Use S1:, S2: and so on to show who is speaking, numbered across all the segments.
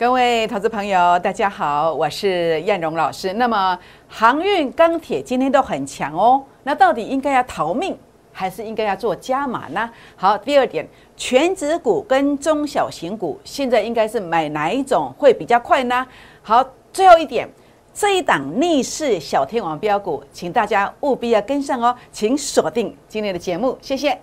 S1: 各位投资朋友，大家好，我是燕荣老师。那么航运、钢铁今天都很强哦，那到底应该要逃命，还是应该要做加码呢？好，第二点，全指股跟中小型股现在应该是买哪一种会比较快呢？好，最后一点，这一档逆势小天王标股，请大家务必要跟上哦，请锁定今天的节目，谢谢。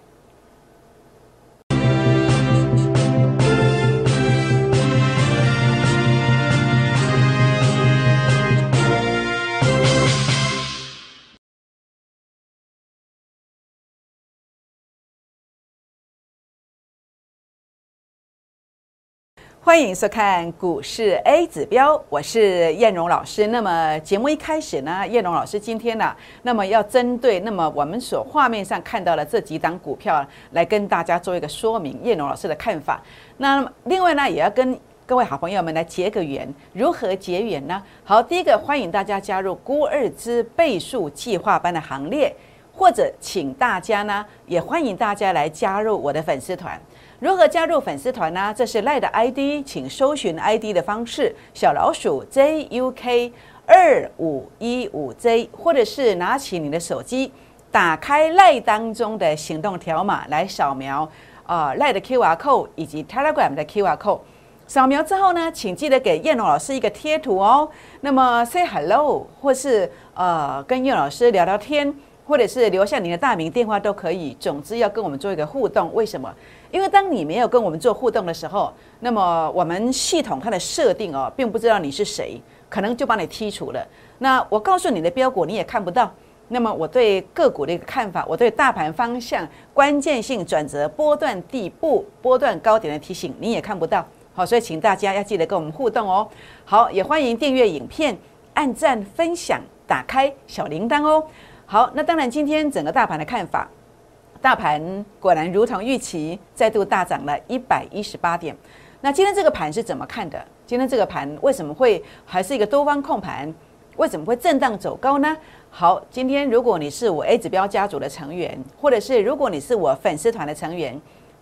S1: 欢迎收看股市 A 指标，我是燕荣老师。那么节目一开始呢，燕荣老师今天呢，那么要针对那么我们所画面上看到的这几档股票来跟大家做一个说明，燕荣老师的看法。那另外呢，也要跟各位好朋友们来结个缘，如何结缘呢？好，第一个欢迎大家加入孤二之倍数计划班的行列，或者请大家呢，也欢迎大家来加入我的粉丝团。如何加入粉丝团呢？这是赖的 ID，请搜寻 ID 的方式，小老鼠 JUK 二五一五 J，或者是拿起你的手机，打开赖当中的行动条码来扫描啊赖的 QR code 以及 Telegram 的 QR code。扫描之后呢，请记得给燕龙老师一个贴图哦。那么 Say Hello，或是呃跟燕老师聊聊天，或者是留下你的大名电话都可以。总之要跟我们做一个互动。为什么？因为当你没有跟我们做互动的时候，那么我们系统它的设定哦，并不知道你是谁，可能就把你剔除了。那我告诉你的标股你也看不到。那么我对个股的一个看法，我对大盘方向、关键性转折、波段底部、波段高点的提醒你也看不到。好，所以请大家要记得跟我们互动哦。好，也欢迎订阅影片、按赞、分享、打开小铃铛哦。好，那当然今天整个大盘的看法。大盘果然如同预期，再度大涨了一百一十八点。那今天这个盘是怎么看的？今天这个盘为什么会还是一个多方控盘？为什么会震荡走高呢？好，今天如果你是我 A 指标家族的成员，或者是如果你是我粉丝团的成员，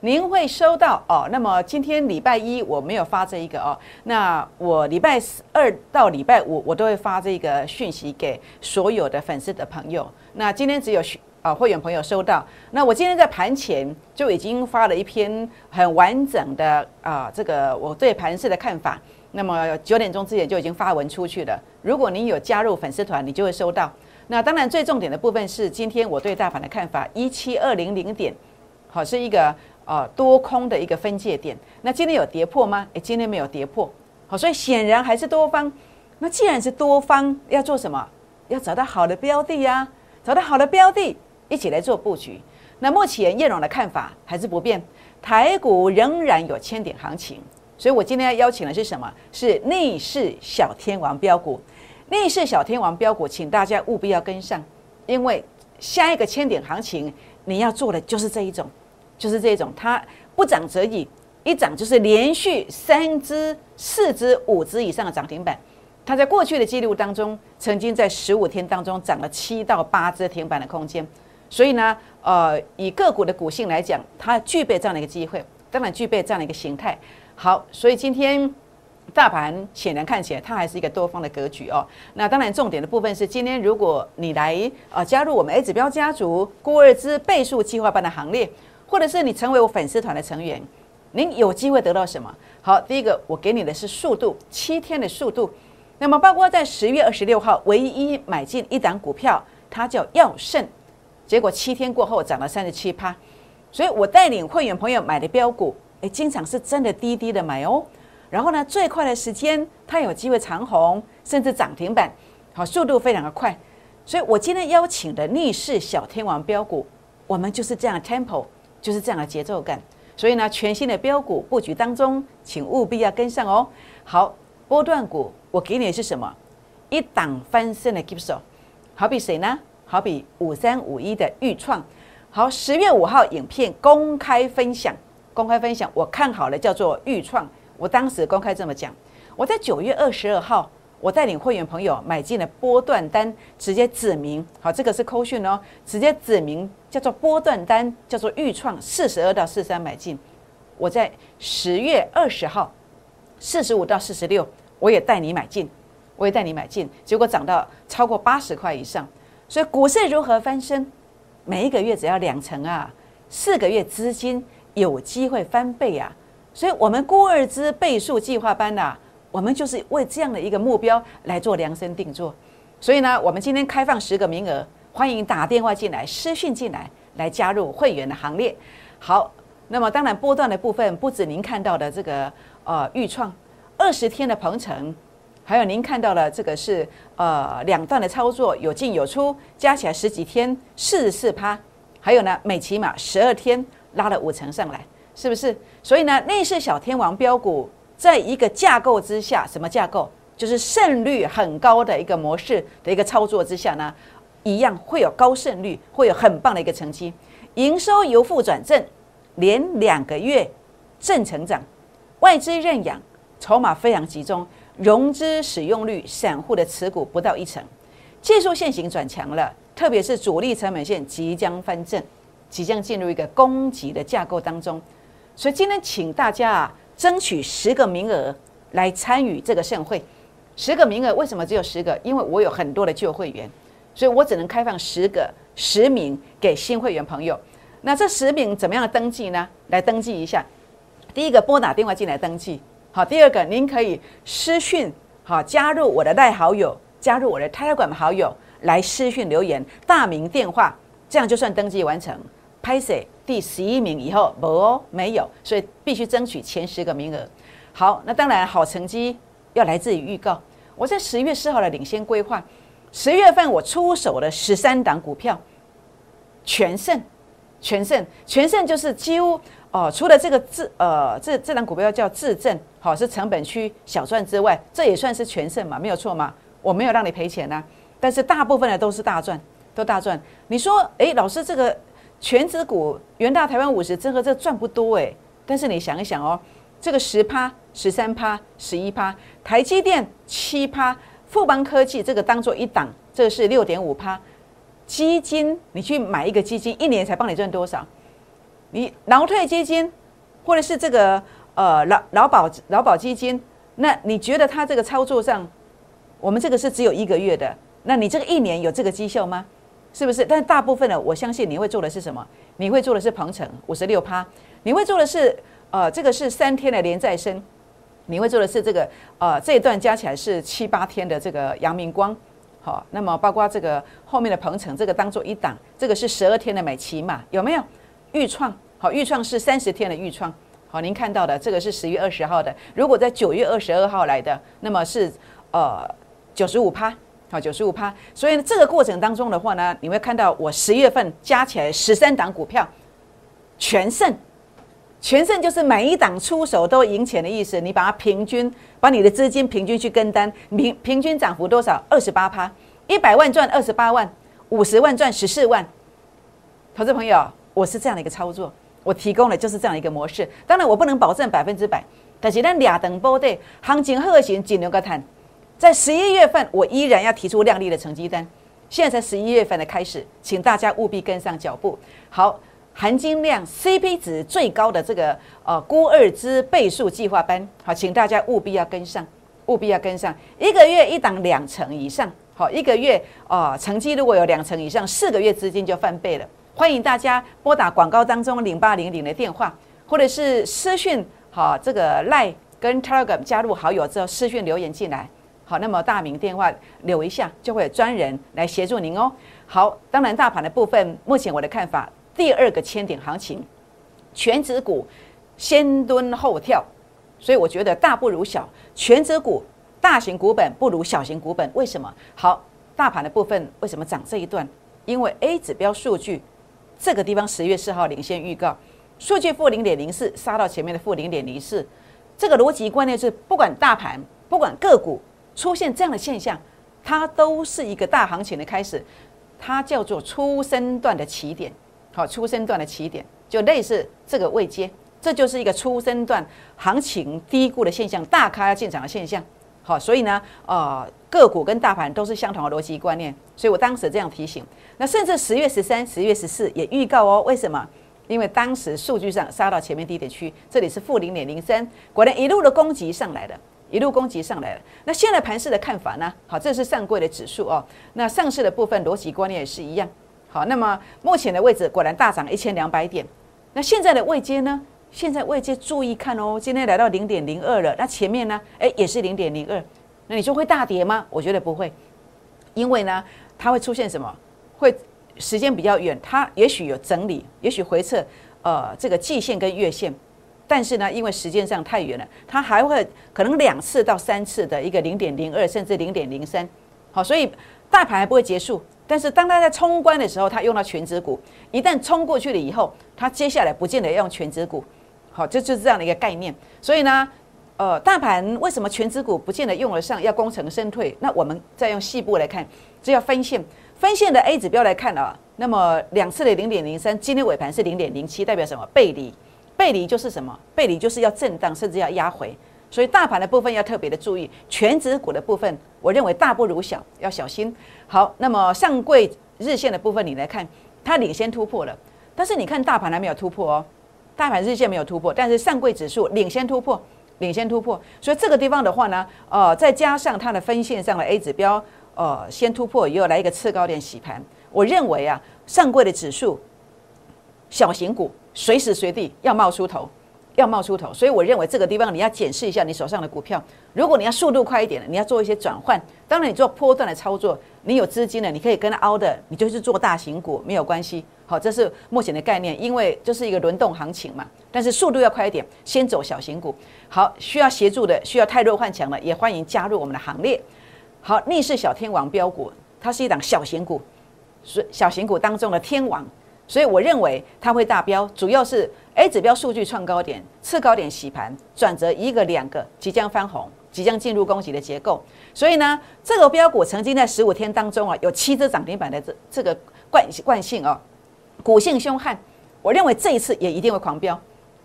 S1: 您会收到哦。那么今天礼拜一我没有发这一个哦，那我礼拜二到礼拜五我都会发这个讯息给所有的粉丝的朋友。那今天只有。啊，会员朋友收到。那我今天在盘前就已经发了一篇很完整的啊，这个我对盘市的看法。那么九点钟之前就已经发文出去了。如果您有加入粉丝团，你就会收到。那当然最重点的部分是今天我对大盘的看法，一七二零零点，好是一个呃多空的一个分界点。那今天有跌破吗？诶，今天没有跌破。好，所以显然还是多方。那既然是多方，要做什么？要找到好的标的呀，找到好的标的。一起来做布局。那目前叶荣的看法还是不变，台股仍然有千点行情。所以我今天要邀请的是什么？是逆势小天王标股。逆势小天王标股，请大家务必要跟上，因为下一个千点行情你要做的就是这一种，就是这种。它不涨则已，一涨就是连续三只、四只、五只以上的涨停板。它在过去的记录当中，曾经在十五天当中涨了七到八只停板的空间。所以呢，呃，以个股的股性来讲，它具备这样的一个机会，当然具备这样的一个形态。好，所以今天大盘显然看起来它还是一个多方的格局哦。那当然重点的部分是，今天如果你来呃加入我们 A 指标家族郭二之倍数计划班的行列，或者是你成为我粉丝团的成员，您有机会得到什么？好，第一个我给你的是速度，七天的速度。那么包括在十月二十六号唯一买进一档股票，它叫耀盛。结果七天过后涨了三十七趴，所以我带领会员朋友买的标股，诶，经常是真的低低的买哦。然后呢，最快的时间它有机会长红，甚至涨停板，好，速度非常的快。所以我今天邀请的逆势小天王标股，我们就是这样 Temple 就是这样的节奏感。所以呢，全新的标股布局当中，请务必要跟上哦。好，波段股我给你的是什么？一档翻身的 keep 手，好比谁呢？好比五三五一的预创，好，十月五号影片公开分享，公开分享，我看好了，叫做预创。我当时公开这么讲，我在九月二十二号，我带领会员朋友买进了波段单，直接指明，好，这个是扣讯哦，直接指明叫做波段单，叫做预创，四十二到四三买进。我在十月二十号，四十五到四十六，我也带你买进，我也带你买进，结果涨到超过八十块以上。所以股市如何翻身？每一个月只要两成啊，四个月资金有机会翻倍啊！所以，我们孤二资倍数计划班呐，我们就是为这样的一个目标来做量身定做。所以呢，我们今天开放十个名额，欢迎打电话进来、私讯进来，来加入会员的行列。好，那么当然波段的部分不止您看到的这个呃预创二十天的鹏程。还有您看到了这个是呃两段的操作有进有出，加起来十几天四十四趴，还有呢美骑马十二天拉了五成上来，是不是？所以呢内势小天王标股在一个架构之下，什么架构？就是胜率很高的一个模式的一个操作之下呢，一样会有高胜率，会有很棒的一个成绩，营收由负转正，连两个月正成长，外资认养，筹码非常集中。融资使用率，散户的持股不到一成，技术线型转强了，特别是主力成本线即将翻正，即将进入一个攻击的架构当中。所以今天请大家啊，争取十个名额来参与这个盛会。十个名额为什么只有十个？因为我有很多的旧会员，所以我只能开放十个十名给新会员朋友。那这十名怎么样登记呢？来登记一下，第一个拨打电话进来登记。好，第二个，您可以私讯，好，加入我的赖好友，加入我的 Telegram 好友来私讯留言，大名电话，这样就算登记完成。拍摄第十一名以后，没哦，没有，所以必须争取前十个名额。好，那当然好成绩要来自于预告。我在十月四号的领先规划，十月份我出手了十三档股票，全胜，全胜，全胜就是几乎。哦，除了这个自呃这这档股票叫自证，好是成本区小赚之外，这也算是全胜嘛，没有错嘛，我没有让你赔钱呐，但是大部分的都是大赚，都大赚。你说，哎，老师这个全指股元大台湾五十，真和这赚不多哎，但是你想一想哦，这个十趴、十三趴、十一趴，台积电七趴，富邦科技这个当做一档，这个是六点五趴，基金你去买一个基金，一年才帮你赚多少？你劳退基金，或者是这个呃劳劳保劳保基金，那你觉得它这个操作上，我们这个是只有一个月的，那你这个一年有这个绩效吗？是不是？但大部分的，我相信你会做的是什么？你会做的是鹏程五十六趴，你会做的是呃这个是三天的连再生，你会做的是这个呃这一段加起来是七八天的这个阳明光，好，那么包括这个后面的鹏程这个当做一档，这个是十二天的美骑马，有没有？预创。好，预创是三十天的预创。好，您看到的这个是十月二十号的。如果在九月二十二号来的，那么是呃九十五趴。九十五趴。所以呢，这个过程当中的话呢，你会看到我十月份加起来十三档股票全胜，全胜就是每一档出手都赢钱的意思。你把它平均，把你的资金平均去跟单，平平均涨幅多少？二十八趴，一百万赚二十八万，五十万赚十四万。投资朋友，我是这样的一个操作。我提供的就是这样一个模式，当然我不能保证百分之百，但是咱俩等波对行情核心仅留个谈，在十一月份我依然要提出亮丽的成绩单，现在才十一月份的开始，请大家务必跟上脚步。好，含金量 CP 值最高的这个呃估二之倍数计划班，好，请大家务必要跟上，务必要跟上，一个月一档两成以上，好，一个月啊成绩如果有两成以上，四个月资金就翻倍了。欢迎大家拨打广告当中零八零零的电话，或者是私讯好这个赖跟 Telegram 加入好友之后私讯留言进来，好，那么大名电话留一下，就会有专人来协助您哦。好，当然大盘的部分，目前我的看法，第二个千点行情，全指股先蹲后跳，所以我觉得大不如小，全指股大型股本不如小型股本，为什么？好，大盘的部分为什么涨这一段？因为 A 指标数据。这个地方十月四号领先预告，数据负零点零四，杀到前面的负零点零四。这个逻辑观念是，不管大盘，不管个股出现这样的现象，它都是一个大行情的开始，它叫做初升段的起点。好，初升段的起点就类似这个位阶，这就是一个初升段行情低估的现象，大咖要进场的现象。好，所以呢，呃，个股跟大盘都是相同的逻辑观念，所以我当时这样提醒。那甚至十月十三、十月十四也预告哦，为什么？因为当时数据上杀到前面低点区，这里是负零点零三，果然一路的攻击上来了，一路攻击上来了。那现在盘市的看法呢？好，这是上柜的指数哦。那上市的部分逻辑观念也是一样。好，那么目前的位置果然大涨一千两百点。那现在的位阶呢？现在位阶注意看哦，今天来到零点零二了。那前面呢？哎，也是零点零二。那你说会大跌吗？我觉得不会，因为呢，它会出现什么？会。时间比较远，它也许有整理，也许回撤，呃，这个季线跟月线，但是呢，因为时间上太远了，它还会可能两次到三次的一个零点零二，甚至零点零三，好，所以大盘还不会结束。但是当它在冲关的时候，它用到全指股，一旦冲过去了以后，它接下来不见得要用全指股，好，这就是这样的一个概念。所以呢，呃，大盘为什么全指股不见得用得上，要功成身退？那我们再用细部来看，这要分线。分线的 A 指标来看啊，那么两次的零点零三，今天尾盘是零点零七，代表什么？背离，背离就是什么？背离就是要震荡，甚至要压回。所以大盘的部分要特别的注意，全指股的部分，我认为大不如小，要小心。好，那么上柜日线的部分，你来看，它领先突破了，但是你看大盘还没有突破哦，大盘日线没有突破，但是上柜指数领先突破，领先突破。所以这个地方的话呢，呃，再加上它的分线上的 A 指标。呃，先突破，又来一个次高点洗盘。我认为啊，上柜的指数，小型股随时随地要冒出头，要冒出头。所以我认为这个地方你要检视一下你手上的股票。如果你要速度快一点的，你要做一些转换。当然，你做波段的操作，你有资金的，你可以跟凹的，你就是做大型股没有关系。好，这是目前的概念，因为这是一个轮动行情嘛。但是速度要快一点，先走小型股。好，需要协助的，需要太弱换强的，也欢迎加入我们的行列。好，逆势小天王标股，它是一档小型股，是小型股当中的天王，所以我认为它会大标，主要是 A 指标数据创高点，次高点洗盘，转折一个两个，即将翻红，即将进入攻击的结构。所以呢，这个标股曾经在十五天当中啊，有七只涨停板的这这个惯惯性哦，股性凶悍，我认为这一次也一定会狂飙，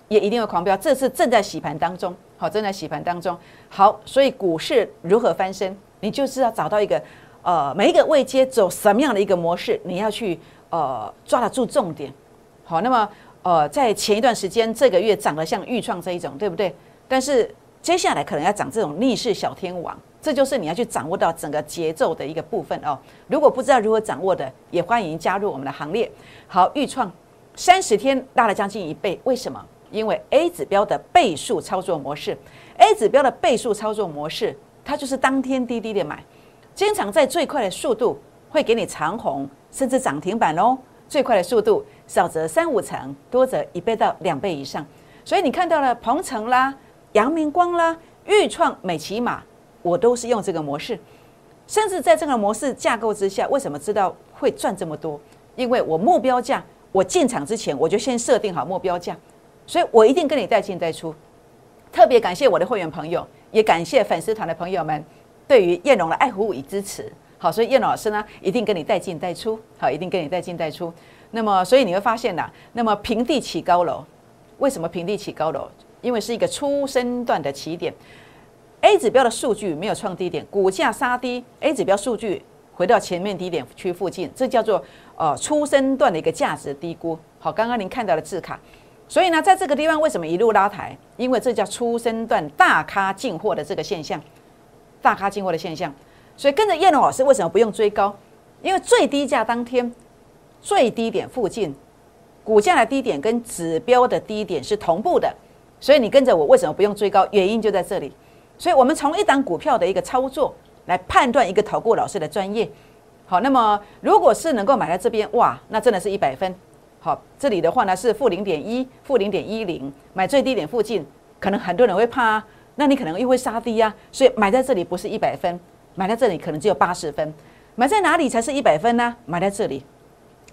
S1: 也一定会狂飙。这次正在洗盘当中，好，正在洗盘当中。好，所以股市如何翻身？你就是要找到一个，呃，每一个位阶走什么样的一个模式，你要去呃抓得住重点。好，那么呃，在前一段时间这个月涨得像预创这一种，对不对？但是接下来可能要涨这种逆势小天王，这就是你要去掌握到整个节奏的一个部分哦。如果不知道如何掌握的，也欢迎加入我们的行列。好，预创三十天拉了将近一倍，为什么？因为 A 指标的倍数操作模式，A 指标的倍数操作模式。它就是当天滴滴的买，经常在最快的速度会给你长红，甚至涨停板哦。最快的速度少则三五成，多则一倍到两倍以上。所以你看到了鹏程啦、阳明光啦、豫创、美骑马，我都是用这个模式。甚至在这个模式架构之下，为什么知道会赚这么多？因为我目标价，我进场之前我就先设定好目标价，所以我一定跟你带进带出。特别感谢我的会员朋友。也感谢粉丝团的朋友们对于燕龙的爱护与支持。好，所以燕老师呢，一定跟你带进带出。好，一定跟你带进带出。那么，所以你会发现呐，那么平地起高楼，为什么平地起高楼？因为是一个初生段的起点。A 指标的数据没有创低点，股价杀低，A 指标数据回到前面低点区附近，这叫做呃初生段的一个价值低估。好，刚刚您看到的字卡。所以呢，在这个地方为什么一路拉抬？因为这叫初生段大咖进货的这个现象，大咖进货的现象。所以跟着叶龙老师为什么不用追高？因为最低价当天最低点附近，股价的低点跟指标的低点是同步的。所以你跟着我为什么不用追高？原因就在这里。所以我们从一档股票的一个操作来判断一个投顾老师的专业。好，那么如果是能够买在这边，哇，那真的是一百分。好，这里的话呢是负零点一，负零点一零，买最低点附近，可能很多人会怕啊，那你可能又会杀低呀，所以买在这里不是一百分，买在这里可能只有八十分，买在哪里才是一百分呢？买在这里，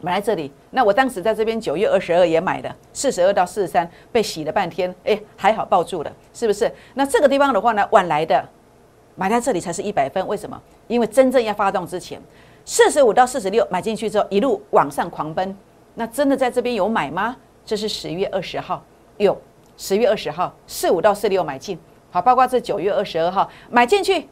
S1: 买在这里，那我当时在这边九月二十二也买的，四十二到四十三被洗了半天，哎，还好抱住了，是不是？那这个地方的话呢，晚来的买在这里才是一百分，为什么？因为真正要发动之前，四十五到四十六买进去之后，一路往上狂奔。那真的在这边有买吗？这是十月二十号，有十月二十号四五到四六买进，好，包括这九月二十二号买进去，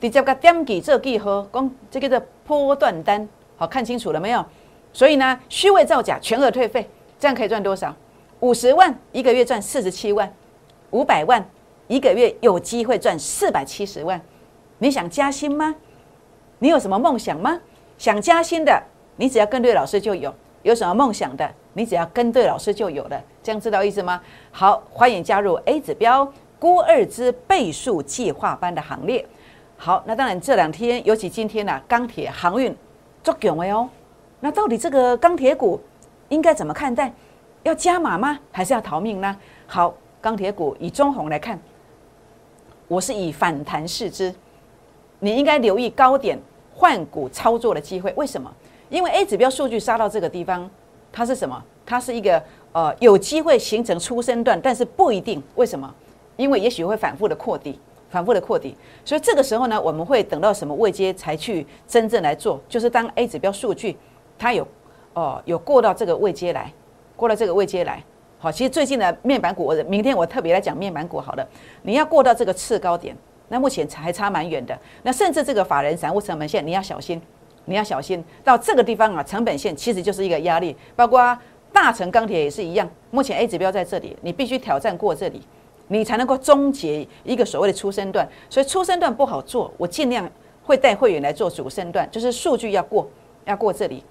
S1: 直接个点几这几何，光这个的波段单，好看清楚了没有？所以呢，虚伪造假，全额退费，这样可以赚多少？五十万一个月赚四十七万，五百万一个月有机会赚四百七十万。你想加薪吗？你有什么梦想吗？想加薪的，你只要跟对老师就有；有什么梦想的，你只要跟对老师就有了。这样知道意思吗？好，欢迎加入 A 指标估二之倍数计划班的行列。好，那当然这两天，尤其今天呢，钢铁航运作囧了哦。那到底这个钢铁股应该怎么看待？要加码吗？还是要逃命呢？好，钢铁股以中红来看，我是以反弹视之。你应该留意高点换股操作的机会。为什么？因为 A 指标数据杀到这个地方，它是什么？它是一个呃有机会形成出生段，但是不一定。为什么？因为也许会反复的扩底，反复的扩底。所以这个时候呢，我们会等到什么位阶才去真正来做？就是当 A 指标数据它有哦有过到这个位阶来。过了这个位阶来，好，其实最近的面板股，我明天我特别来讲面板股。好了，你要过到这个次高点，那目前还差蛮远的。那甚至这个法人散户成本线，你要小心，你要小心。到这个地方啊，成本线其实就是一个压力。包括大成钢铁也是一样，目前 A 指标在这里，你必须挑战过这里，你才能够终结一个所谓的出生段。所以出生段不好做，我尽量会带会员来做主升段，就是数据要过，要过这里。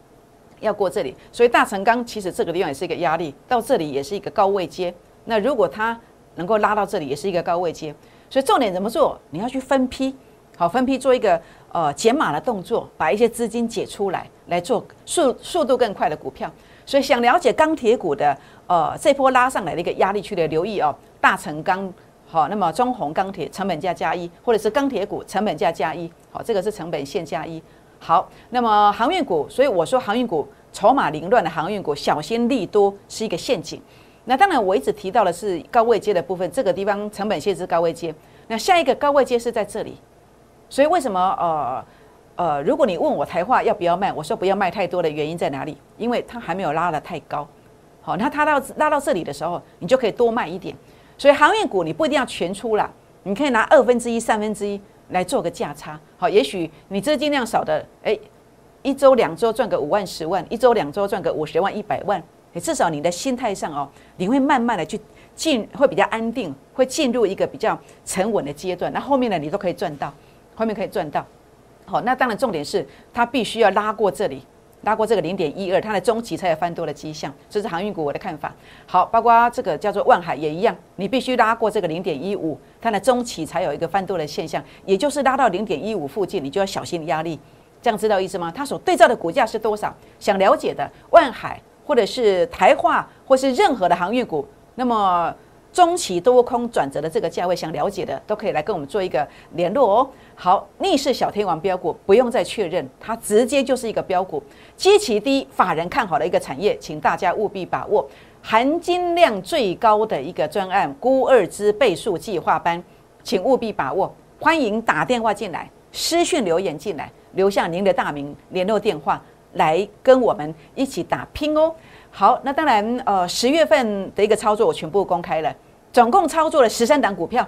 S1: 要过这里，所以大成钢其实这个地方也是一个压力，到这里也是一个高位阶。那如果它能够拉到这里，也是一个高位阶。所以重点怎么做？你要去分批，好分批做一个呃减码的动作，把一些资金解出来，来做速速度更快的股票。所以想了解钢铁股的呃这波拉上来的一个压力区的留意哦，大成钢好，那么中红钢铁成本价加一，或者是钢铁股成本价加一，好，这个是成本线加一。好，那么航运股，所以我说航运股筹码凌乱的航运股，小心利多是一个陷阱。那当然，我一直提到的是高位接的部分，这个地方成本线是高位接。那下一个高位接是在这里，所以为什么呃呃，如果你问我台话要不要卖，我说不要卖太多的原因在哪里？因为它还没有拉得太高。好，那它到拉到这里的时候，你就可以多卖一点。所以航运股你不一定要全出了，你可以拿二分之一、三分之一。来做个价差，好，也许你资金量少的，哎，一周两周赚个五万十万，一周两周赚个五十万一百万，至少你的心态上哦，你会慢慢的去进，会比较安定，会进入一个比较沉稳的阶段，那后面的你都可以赚到，后面可以赚到，好，那当然重点是它必须要拉过这里。拉过这个零点一二，它的中期才有翻多的迹象，这是航运股我的看法。好，包括这个叫做万海也一样，你必须拉过这个零点一五，它的中期才有一个翻多的现象，也就是拉到零点一五附近，你就要小心压力。这样知道意思吗？它所对照的股价是多少？想了解的万海或者是台化或是任何的航运股，那么。中期多空转折的这个价位，想了解的都可以来跟我们做一个联络哦。好，逆势小天王标股不用再确认，它直接就是一个标股，基期低，法人看好的一个产业，请大家务必把握含金量最高的一个专案——估二之倍数计划班，请务必把握。欢迎打电话进来，私讯留言进来，留下您的大名、联络电话，来跟我们一起打拼哦。好，那当然，呃，十月份的一个操作我全部公开了，总共操作了十三档股票，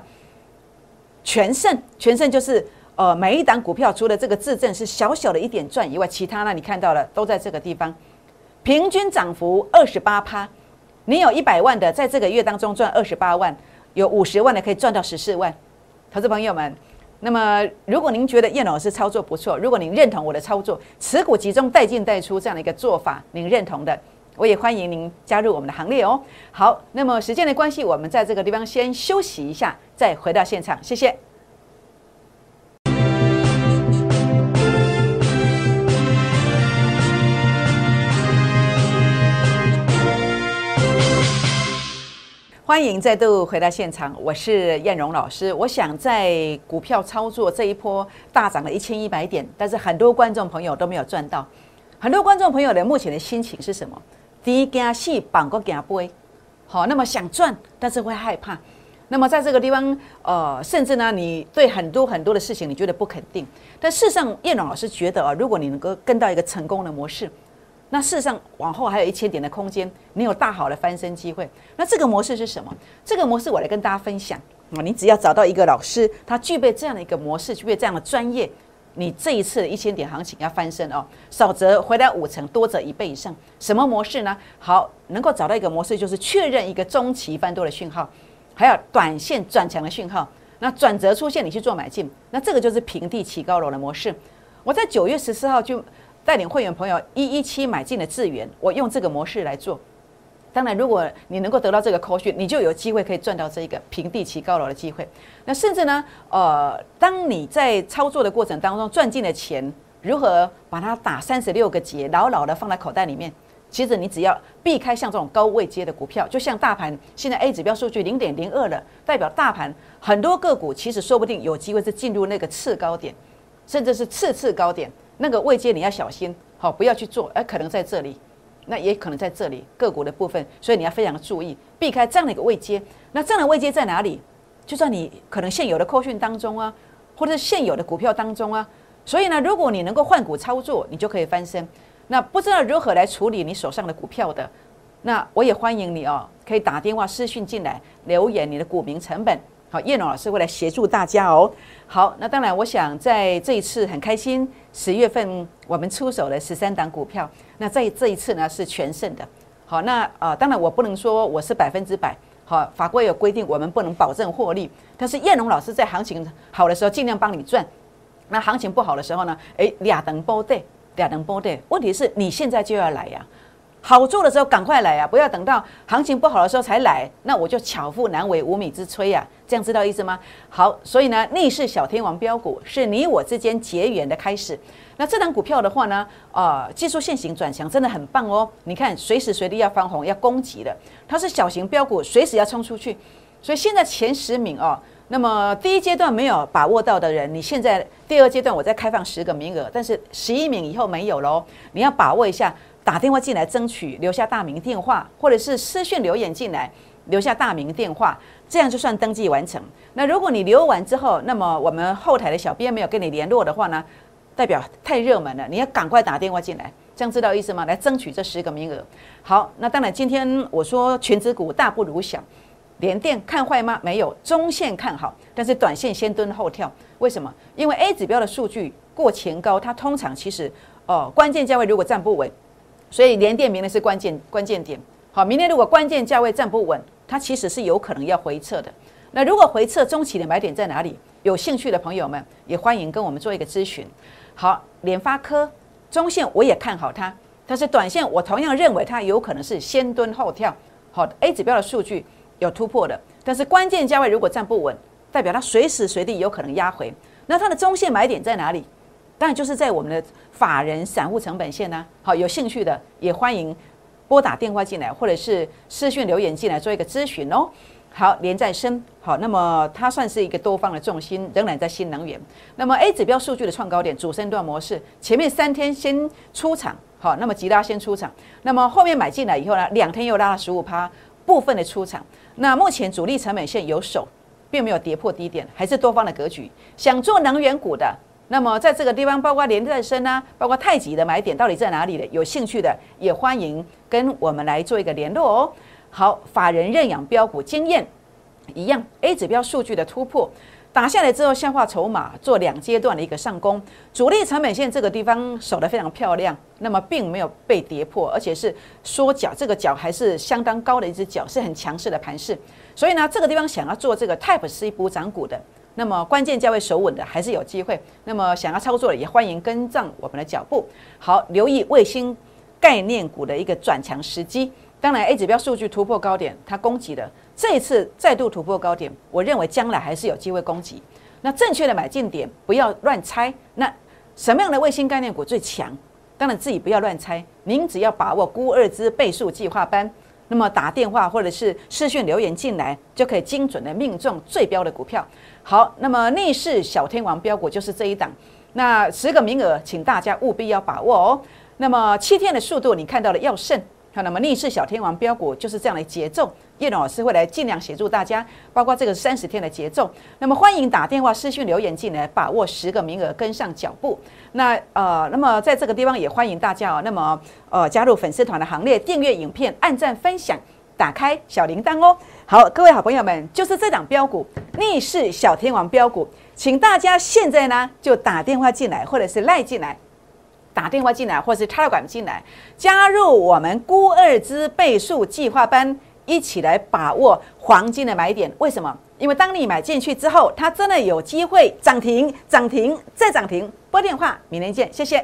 S1: 全胜，全胜就是呃每一档股票除了这个自证是小小的一点赚以外，其他呢你看到了都在这个地方，平均涨幅二十八趴，你有一百万的在这个月当中赚二十八万，有五十万的可以赚到十四万，投资朋友们，那么如果您觉得叶老师操作不错，如果您认同我的操作，持股集中带进带出这样的一个做法，您认同的。我也欢迎您加入我们的行列哦。好，那么时间的关系，我们在这个地方先休息一下，再回到现场。谢谢。欢迎再度回到现场，我是燕荣老师。我想在股票操作这一波大涨了一千一百点，但是很多观众朋友都没有赚到。很多观众朋友的目前的心情是什么？第一件事绑个惊杯，好，那么想赚，但是会害怕。那么在这个地方，呃，甚至呢，你对很多很多的事情，你觉得不肯定。但事实上，叶龙老师觉得啊，如果你能够跟到一个成功的模式，那事实上往后还有一千点的空间，你有大好的翻身机会。那这个模式是什么？这个模式我来跟大家分享啊。你只要找到一个老师，他具备这样的一个模式，具备这样的专业，你这一次一千点行情要翻身哦，少则回来五成，多则一倍以上。什么模式呢？好，能够找到一个模式，就是确认一个中期翻多的讯号，还有短线转强的讯号。那转折出现，你去做买进，那这个就是平地起高楼的模式。我在九月十四号就带领会员朋友一一七买进了智源，我用这个模式来做。当然，如果你能够得到这个口讯，你就有机会可以赚到这一个平地起高楼的机会。那甚至呢，呃，当你在操作的过程当中赚进的钱，如何把它打三十六个结，牢牢的放在口袋里面？其实你只要避开像这种高位接的股票，就像大盘现在 A 指标数据零点零二了，代表大盘很多个股其实说不定有机会是进入那个次高点，甚至是次次高点，那个位阶你要小心，好不要去做，而可能在这里。那也可能在这里个股的部分，所以你要非常注意，避开这样的一个位阶。那这样的位阶在哪里？就在你可能现有的扣讯当中啊，或者是现有的股票当中啊。所以呢，如果你能够换股操作，你就可以翻身。那不知道如何来处理你手上的股票的，那我也欢迎你哦，可以打电话私讯进来留言你的股民成本。好，叶龙老师会来协助大家哦。好，那当然，我想在这一次很开心，十月份我们出手了十三档股票。那在这一次呢是全胜的。好，那呃，当然我不能说我是百分之百。好，法规有规定，我们不能保证获利。但是叶龙老师在行情好的时候尽量帮你赚。那行情不好的时候呢？诶，俩等波对，俩等波对。问题是你现在就要来呀。好做的时候赶快来啊！不要等到行情不好的时候才来，那我就巧妇难为无米之炊呀！这样知道意思吗？好，所以呢，逆势小天王标股是你我之间结缘的开始。那这档股票的话呢，呃，技术线型转强真的很棒哦！你看，随时随地要翻红要攻击的，它是小型标股，随时要冲出去。所以现在前十名哦，那么第一阶段没有把握到的人，你现在第二阶段我再开放十个名额，但是十一名以后没有喽，你要把握一下。打电话进来争取留下大名电话，或者是私讯留言进来留下大名电话，这样就算登记完成。那如果你留完之后，那么我们后台的小编没有跟你联络的话呢，代表太热门了，你要赶快打电话进来，这样知道意思吗？来争取这十个名额。好，那当然今天我说全职股大不如小，连电看坏吗？没有，中线看好，但是短线先蹲后跳。为什么？因为 A 指标的数据过前高，它通常其实哦关键价位如果站不稳。所以连电明天是关键关键点，好，明天如果关键价位站不稳，它其实是有可能要回撤的。那如果回撤中期的买点在哪里？有兴趣的朋友们也欢迎跟我们做一个咨询。好，联发科中线我也看好它，但是短线我同样认为它有可能是先蹲后跳。好，A 指标的数据有突破的，但是关键价位如果站不稳，代表它随时随地有可能压回。那它的中线买点在哪里？当然就是在我们的法人散户成本线呢。好，有兴趣的也欢迎拨打电话进来，或者是私讯留言进来做一个咨询哦。好，连再生好，那么它算是一个多方的重心，仍然在新能源。那么 A 指标数据的创高点主升段模式，前面三天先出场，好，那么吉拉先出场，那么后面买进来以后呢，两天又拉了十五趴，部分的出场。那目前主力成本线有手，并没有跌破低点，还是多方的格局。想做能源股的。那么在这个地方，包括连再生啊，包括太极的买点到底在哪里的？有兴趣的也欢迎跟我们来做一个联络哦。好，法人认养标股经验一样，A 指标数据的突破打下来之后，消化筹码做两阶段的一个上攻，主力成本线这个地方守得非常漂亮，那么并没有被跌破，而且是缩脚，这个脚还是相当高的一只脚，是很强势的盘势。所以呢，这个地方想要做这个 Type C 补涨股的。那么关键价位守稳的还是有机会。那么想要操作的也欢迎跟上我们的脚步。好，留意卫星概念股的一个转强时机。当然，A 指标数据突破高点，它攻击的这一次再度突破高点，我认为将来还是有机会攻击。那正确的买进点不要乱猜。那什么样的卫星概念股最强？当然自己不要乱猜，您只要把握估二支倍数计划班。那么打电话或者是私讯留言进来，就可以精准的命中最标的股票。好，那么逆势小天王标股就是这一档，那十个名额，请大家务必要把握哦。那么七天的速度，你看到了要胜。好，那么逆势小天王标股就是这样的节奏，叶老师会来尽量协助大家，包括这个三十天的节奏。那么欢迎打电话、私讯留言进来，把握十个名额，跟上脚步。那呃，那么在这个地方也欢迎大家哦，那么呃加入粉丝团的行列，订阅影片、按赞、分享、打开小铃铛哦。好，各位好朋友们，就是这档标股逆势小天王标股。请大家现在呢就打电话进来，或者是赖进来，打电话进来，或是插管进来，加入我们估二支倍数计划班，一起来把握黄金的买点。为什么？因为当你买进去之后，它真的有机会涨停、涨停再涨停。拨电话，明天见，谢谢。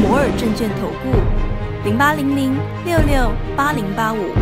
S2: 摩尔证券投顾，零八零零六六八零八五。